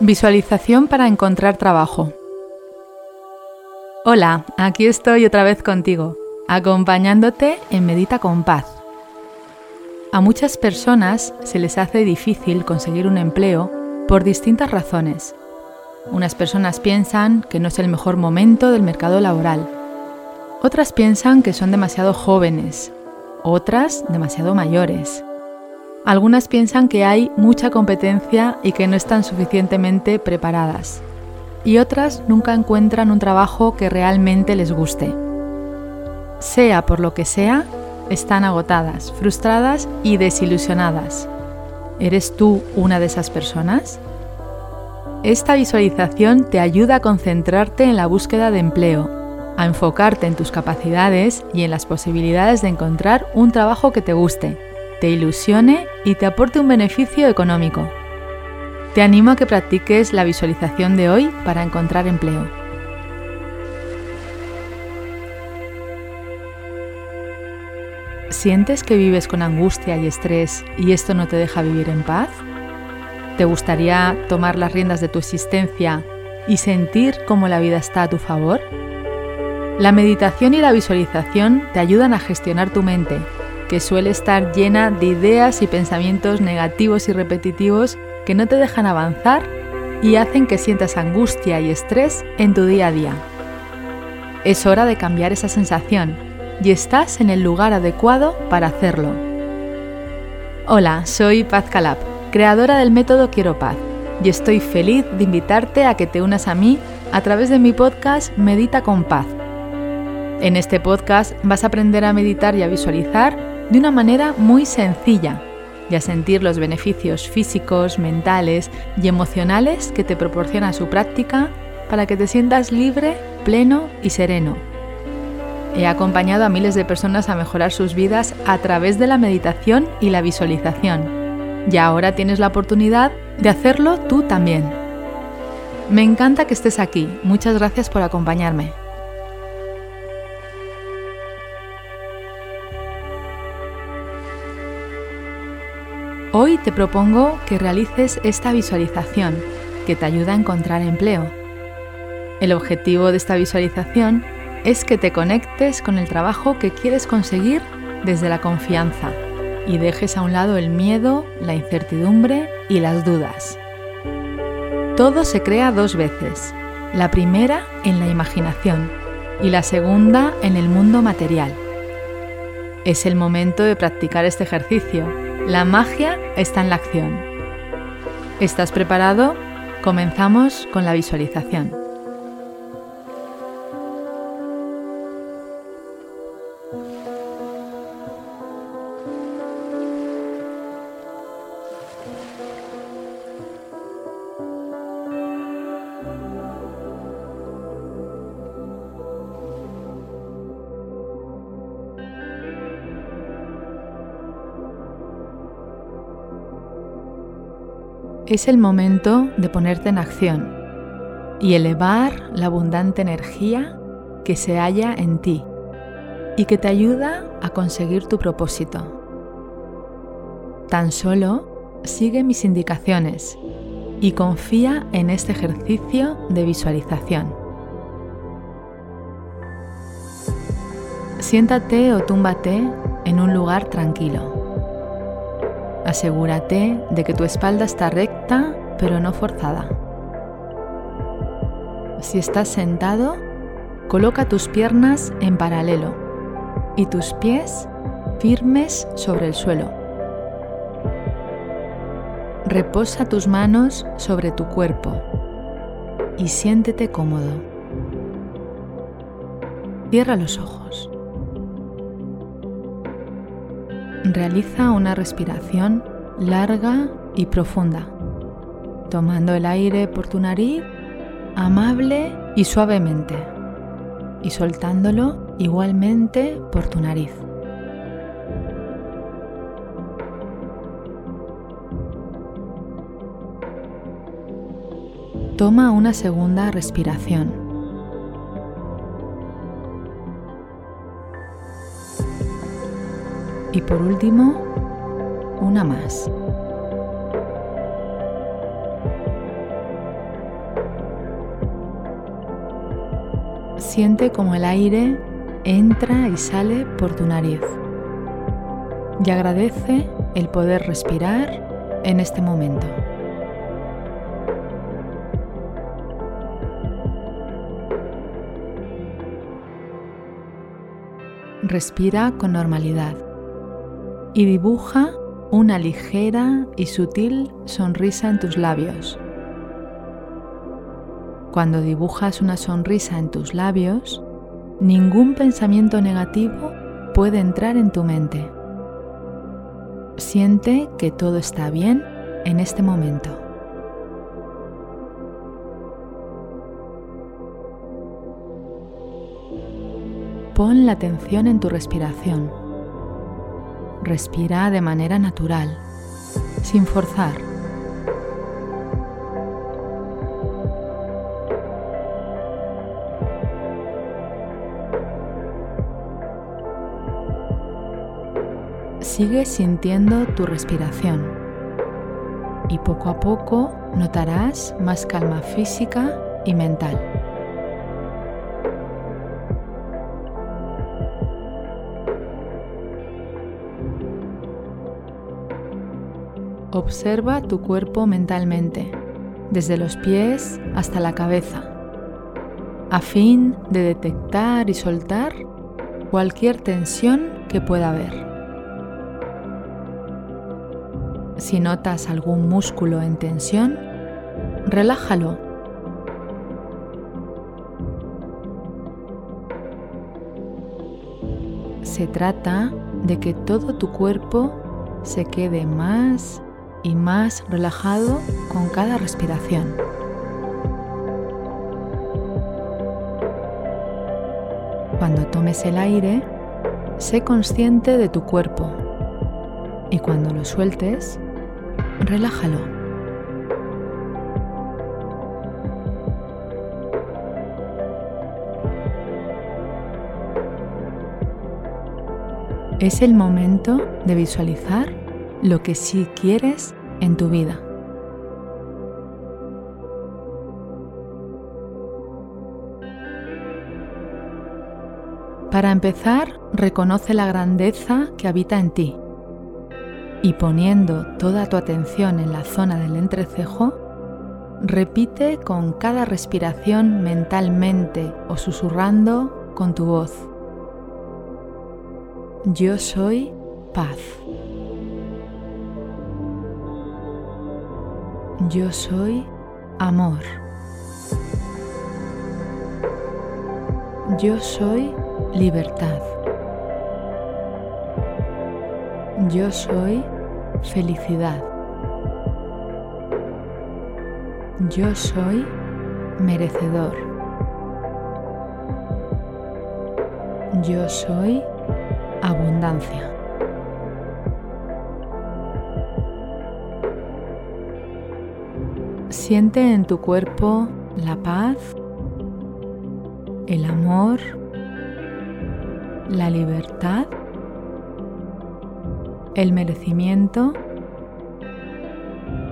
Visualización para encontrar trabajo. Hola, aquí estoy otra vez contigo, acompañándote en Medita con Paz. A muchas personas se les hace difícil conseguir un empleo por distintas razones. Unas personas piensan que no es el mejor momento del mercado laboral. Otras piensan que son demasiado jóvenes. Otras demasiado mayores. Algunas piensan que hay mucha competencia y que no están suficientemente preparadas. Y otras nunca encuentran un trabajo que realmente les guste. Sea por lo que sea, están agotadas, frustradas y desilusionadas. ¿Eres tú una de esas personas? Esta visualización te ayuda a concentrarte en la búsqueda de empleo, a enfocarte en tus capacidades y en las posibilidades de encontrar un trabajo que te guste te ilusione y te aporte un beneficio económico. Te animo a que practiques la visualización de hoy para encontrar empleo. ¿Sientes que vives con angustia y estrés y esto no te deja vivir en paz? ¿Te gustaría tomar las riendas de tu existencia y sentir cómo la vida está a tu favor? La meditación y la visualización te ayudan a gestionar tu mente que suele estar llena de ideas y pensamientos negativos y repetitivos que no te dejan avanzar y hacen que sientas angustia y estrés en tu día a día. Es hora de cambiar esa sensación y estás en el lugar adecuado para hacerlo. Hola, soy Paz Calab, creadora del método Quiero Paz, y estoy feliz de invitarte a que te unas a mí a través de mi podcast Medita con Paz. En este podcast vas a aprender a meditar y a visualizar de una manera muy sencilla y a sentir los beneficios físicos, mentales y emocionales que te proporciona su práctica para que te sientas libre, pleno y sereno. He acompañado a miles de personas a mejorar sus vidas a través de la meditación y la visualización. Y ahora tienes la oportunidad de hacerlo tú también. Me encanta que estés aquí. Muchas gracias por acompañarme. Hoy te propongo que realices esta visualización que te ayuda a encontrar empleo. El objetivo de esta visualización es que te conectes con el trabajo que quieres conseguir desde la confianza y dejes a un lado el miedo, la incertidumbre y las dudas. Todo se crea dos veces, la primera en la imaginación y la segunda en el mundo material. Es el momento de practicar este ejercicio la magia está en la acción. ¿Estás preparado? Comenzamos con la visualización. Es el momento de ponerte en acción y elevar la abundante energía que se halla en ti y que te ayuda a conseguir tu propósito. Tan solo sigue mis indicaciones y confía en este ejercicio de visualización. Siéntate o túmbate en un lugar tranquilo. Asegúrate de que tu espalda está recta pero no forzada. Si estás sentado, coloca tus piernas en paralelo y tus pies firmes sobre el suelo. Reposa tus manos sobre tu cuerpo y siéntete cómodo. Cierra los ojos. Realiza una respiración larga y profunda, tomando el aire por tu nariz amable y suavemente y soltándolo igualmente por tu nariz. Toma una segunda respiración. Y por último, una más. Siente como el aire entra y sale por tu nariz. Y agradece el poder respirar en este momento. Respira con normalidad y dibuja una ligera y sutil sonrisa en tus labios. Cuando dibujas una sonrisa en tus labios, ningún pensamiento negativo puede entrar en tu mente. Siente que todo está bien en este momento. Pon la atención en tu respiración. Respira de manera natural, sin forzar. Sigue sintiendo tu respiración y poco a poco notarás más calma física y mental. Observa tu cuerpo mentalmente, desde los pies hasta la cabeza, a fin de detectar y soltar cualquier tensión que pueda haber. Si notas algún músculo en tensión, relájalo. Se trata de que todo tu cuerpo se quede más y más relajado con cada respiración. Cuando tomes el aire, sé consciente de tu cuerpo y cuando lo sueltes, relájalo. Es el momento de visualizar lo que sí quieres en tu vida. Para empezar, reconoce la grandeza que habita en ti y poniendo toda tu atención en la zona del entrecejo, repite con cada respiración mentalmente o susurrando con tu voz. Yo soy paz. Yo soy amor. Yo soy libertad. Yo soy felicidad. Yo soy merecedor. Yo soy abundancia. Siente en tu cuerpo la paz, el amor, la libertad el merecimiento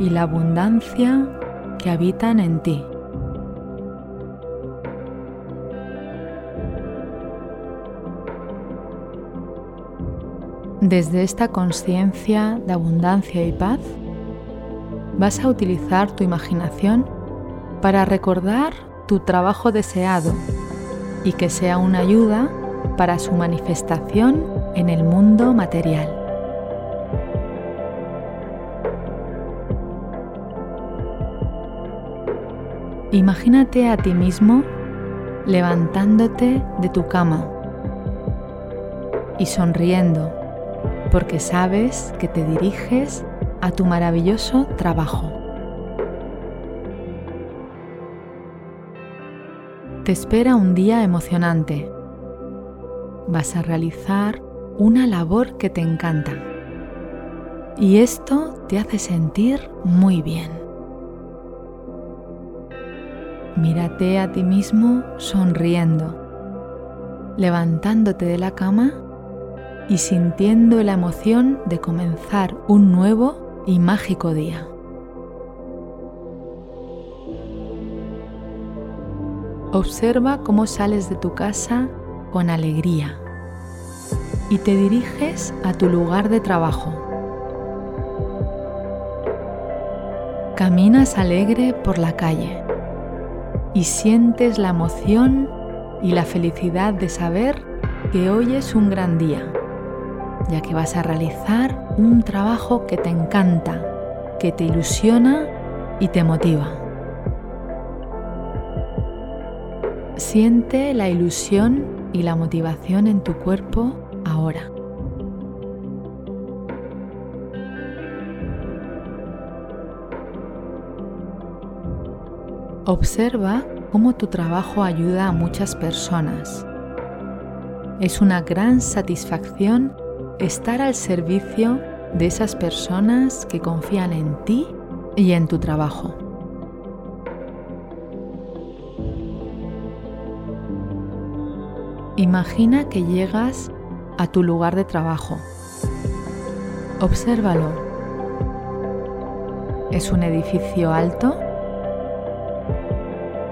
y la abundancia que habitan en ti. Desde esta conciencia de abundancia y paz, vas a utilizar tu imaginación para recordar tu trabajo deseado y que sea una ayuda para su manifestación en el mundo material. Imagínate a ti mismo levantándote de tu cama y sonriendo porque sabes que te diriges a tu maravilloso trabajo. Te espera un día emocionante. Vas a realizar una labor que te encanta. Y esto te hace sentir muy bien. Mírate a ti mismo sonriendo, levantándote de la cama y sintiendo la emoción de comenzar un nuevo y mágico día. Observa cómo sales de tu casa con alegría y te diriges a tu lugar de trabajo. Caminas alegre por la calle y sientes la emoción y la felicidad de saber que hoy es un gran día, ya que vas a realizar un trabajo que te encanta, que te ilusiona y te motiva. Siente la ilusión y la motivación en tu cuerpo ahora. Observa cómo tu trabajo ayuda a muchas personas. Es una gran satisfacción estar al servicio de esas personas que confían en ti y en tu trabajo. Imagina que llegas a tu lugar de trabajo. Obsérvalo. Es un edificio alto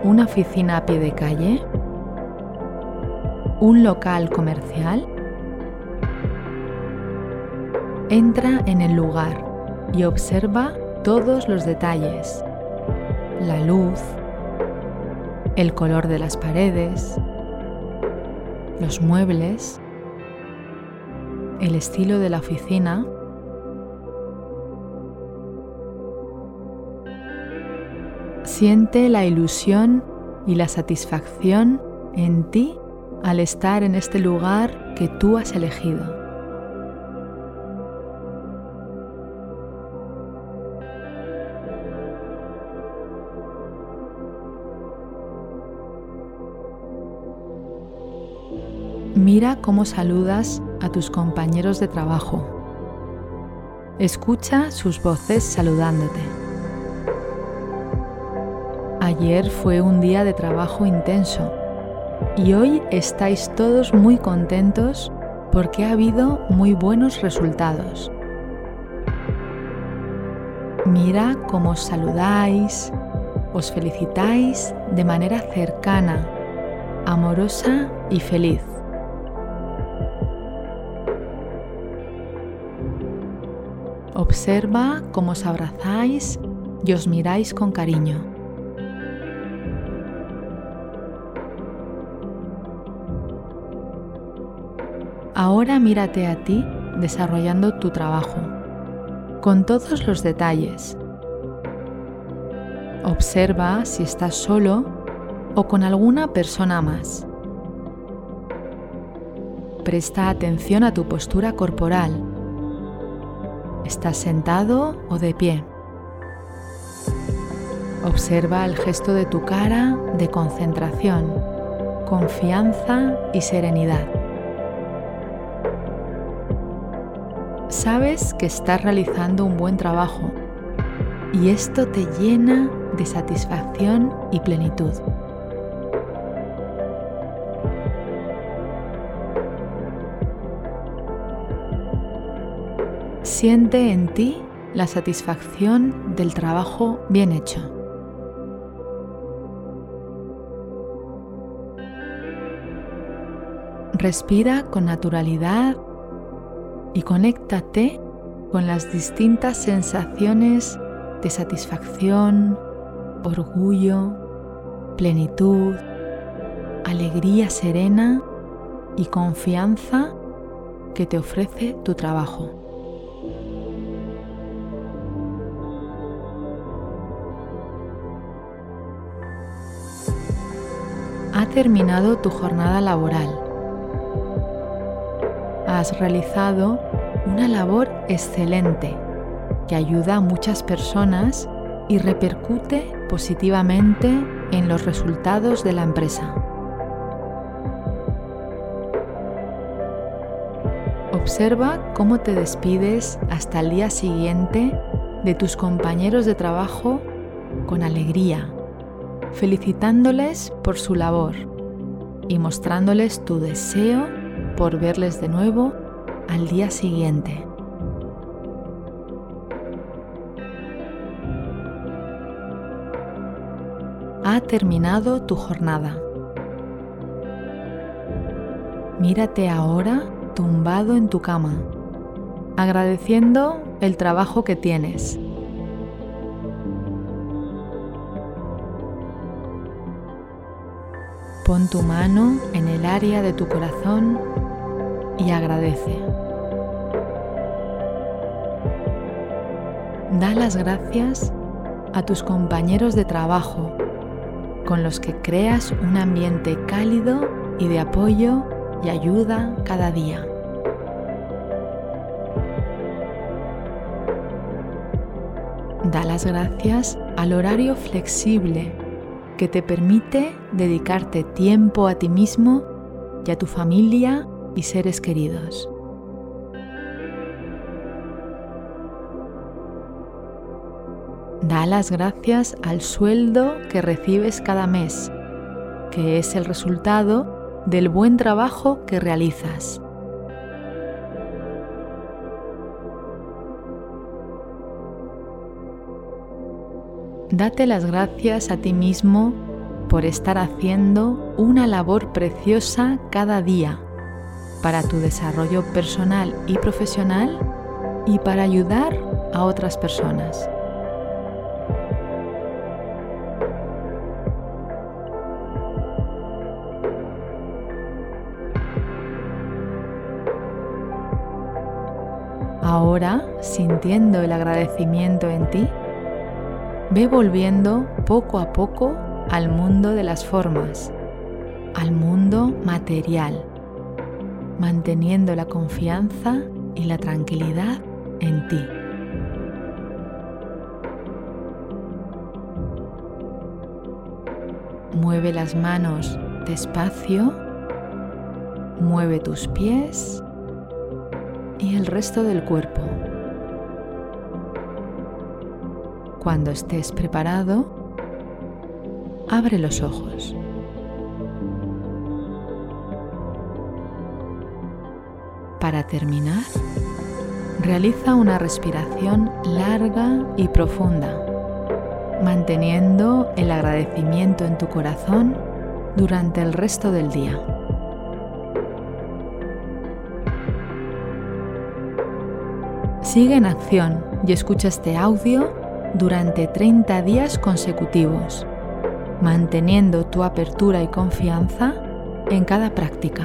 una oficina a pie de calle, un local comercial. Entra en el lugar y observa todos los detalles, la luz, el color de las paredes, los muebles, el estilo de la oficina Siente la ilusión y la satisfacción en ti al estar en este lugar que tú has elegido. Mira cómo saludas a tus compañeros de trabajo. Escucha sus voces saludándote. Ayer fue un día de trabajo intenso y hoy estáis todos muy contentos porque ha habido muy buenos resultados. Mira cómo os saludáis, os felicitáis de manera cercana, amorosa y feliz. Observa cómo os abrazáis y os miráis con cariño. Ahora mírate a ti desarrollando tu trabajo, con todos los detalles. Observa si estás solo o con alguna persona más. Presta atención a tu postura corporal. ¿Estás sentado o de pie? Observa el gesto de tu cara de concentración, confianza y serenidad. Sabes que estás realizando un buen trabajo y esto te llena de satisfacción y plenitud. Siente en ti la satisfacción del trabajo bien hecho. Respira con naturalidad y conéctate con las distintas sensaciones de satisfacción, orgullo, plenitud, alegría serena y confianza que te ofrece tu trabajo. Ha terminado tu jornada laboral has realizado una labor excelente que ayuda a muchas personas y repercute positivamente en los resultados de la empresa. Observa cómo te despides hasta el día siguiente de tus compañeros de trabajo con alegría, felicitándoles por su labor y mostrándoles tu deseo por verles de nuevo al día siguiente. Ha terminado tu jornada. Mírate ahora tumbado en tu cama, agradeciendo el trabajo que tienes. Pon tu mano en el área de tu corazón y agradece. Da las gracias a tus compañeros de trabajo con los que creas un ambiente cálido y de apoyo y ayuda cada día. Da las gracias al horario flexible que te permite dedicarte tiempo a ti mismo y a tu familia y seres queridos. Da las gracias al sueldo que recibes cada mes, que es el resultado del buen trabajo que realizas. Date las gracias a ti mismo por estar haciendo una labor preciosa cada día para tu desarrollo personal y profesional y para ayudar a otras personas. Ahora, sintiendo el agradecimiento en ti, ve volviendo poco a poco al mundo de las formas, al mundo material, manteniendo la confianza y la tranquilidad en ti. Mueve las manos despacio, mueve tus pies y el resto del cuerpo. Cuando estés preparado, abre los ojos. Para terminar, realiza una respiración larga y profunda, manteniendo el agradecimiento en tu corazón durante el resto del día. Sigue en acción y escucha este audio durante 30 días consecutivos, manteniendo tu apertura y confianza en cada práctica.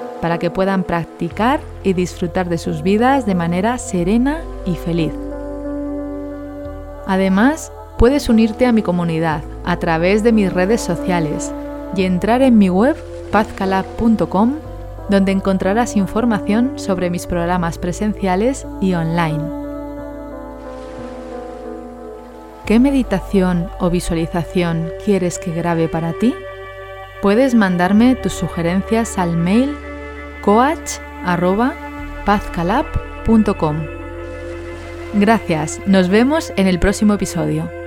para que puedan practicar y disfrutar de sus vidas de manera serena y feliz. Además, puedes unirte a mi comunidad a través de mis redes sociales y entrar en mi web pazcalab.com donde encontrarás información sobre mis programas presenciales y online. ¿Qué meditación o visualización quieres que grabe para ti? Puedes mandarme tus sugerencias al mail coach.pazcalab.com. Gracias, nos vemos en el próximo episodio.